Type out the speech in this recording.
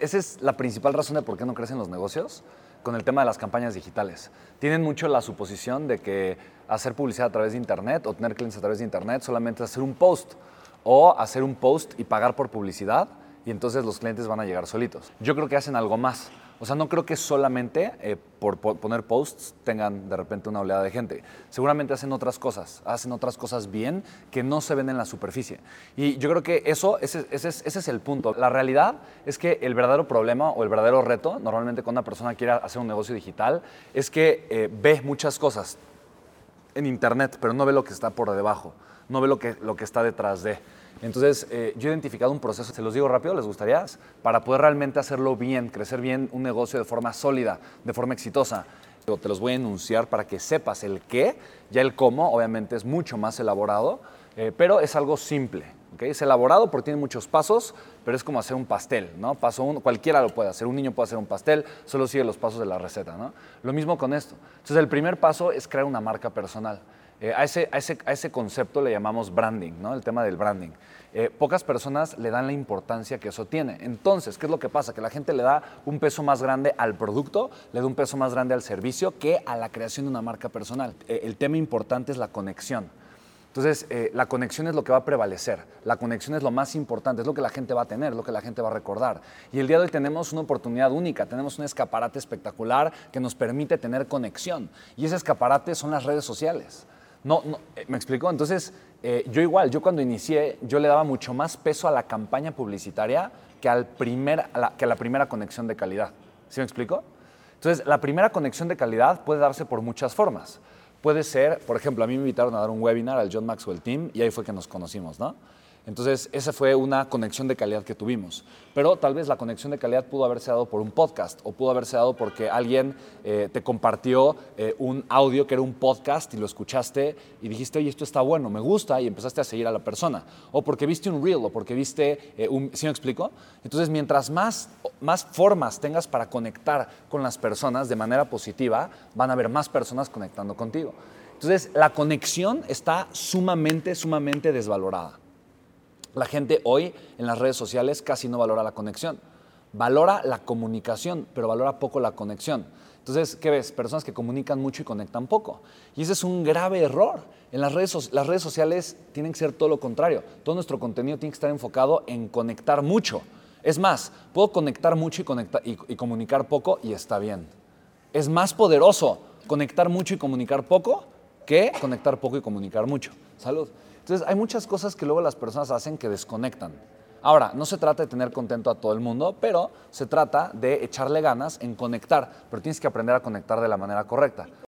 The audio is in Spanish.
esa es la principal razón de por qué no crecen los negocios con el tema de las campañas digitales. Tienen mucho la suposición de que hacer publicidad a través de Internet o tener clientes a través de Internet solamente es hacer un post o hacer un post y pagar por publicidad y entonces los clientes van a llegar solitos. Yo creo que hacen algo más. O sea, no creo que solamente eh, por, poner posts tengan de repente una oleada de gente. Seguramente hacen otras cosas, hacen otras cosas bien que no se ven en la superficie. Y yo creo que eso, ese, ese, ese es el punto. La realidad es que el verdadero problema o el verdadero reto, normalmente cuando una persona quiere hacer un negocio digital, es que eh, ve muchas cosas en Internet, pero no ve lo que está por debajo, no ve lo que, lo que está detrás de. Entonces, eh, yo he identificado un proceso, se los digo rápido, ¿les gustaría? Para poder realmente hacerlo bien, crecer bien un negocio de forma sólida, de forma exitosa. Te los voy a enunciar para que sepas el qué, ya el cómo, obviamente es mucho más elaborado, eh, pero es algo simple. ¿Okay? Es elaborado porque tiene muchos pasos, pero es como hacer un pastel, ¿no? Paso uno, cualquiera lo puede hacer, un niño puede hacer un pastel, solo sigue los pasos de la receta, ¿no? Lo mismo con esto. Entonces, el primer paso es crear una marca personal. Eh, a, ese, a, ese, a, ese, concepto le llamamos branding, ¿no? el tema del branding. Eh, pocas personas le dan la importancia que eso tiene. Entonces, ¿qué es lo que pasa? Que la gente le da un peso más grande al producto, le da un peso más grande al servicio que a la creación de una marca personal. Eh, el tema importante es la conexión. Entonces, eh, la conexión es lo que va a prevalecer, la conexión es lo más importante, es lo que la gente va a tener, lo que la gente va a recordar. Y el día de hoy tenemos una oportunidad única, tenemos un escaparate espectacular que nos permite tener conexión. Y ese escaparate son las redes sociales. No, eh, ¿Me explico? Entonces, eh, yo igual, yo cuando inicié, yo le daba mucho más peso a la campaña publicitaria que, al primer, a la, que a la primera conexión de calidad. ¿Sí me explico? Entonces, la primera conexión de calidad puede darse por muchas formas. Puede ser, por ejemplo, a mí me invitaron a dar un webinar al John Maxwell Team y ahí fue que nos conocimos, ¿no? Entonces, esa fue una conexión de calidad que tuvimos. Pero tal vez la conexión de calidad pudo haberse dado por un podcast o pudo haberse dado porque alguien eh, te compartió eh, un audio que era un podcast y lo escuchaste y dijiste, oye, esto está bueno, me gusta y empezaste a seguir a la persona. O porque viste un reel o porque viste eh, un... ¿Sí me explico? Entonces, mientras más, más formas tengas para conectar con las personas de manera positiva, van a haber más personas conectando contigo. Entonces, la conexión está sumamente, sumamente desvalorada. La gente hoy en las redes sociales casi no valora la conexión. Valora la comunicación, pero valora poco la conexión. Entonces, ¿qué ves? Personas que comunican mucho y conectan poco. Y ese es un grave error. En las redes, las redes sociales tienen que ser todo lo contrario. Todo nuestro contenido tiene que estar enfocado en conectar mucho. Es más, puedo conectar mucho y, y comunicar poco y está bien. Es más poderoso conectar mucho y comunicar poco que conectar poco y comunicar mucho. Salud. Entonces, hay muchas cosas que luego las personas hacen que desconectan. Ahora, no se trata de tener contento a todo el mundo, pero se trata de echarle ganas en conectar, pero tienes que aprender a conectar de la manera correcta.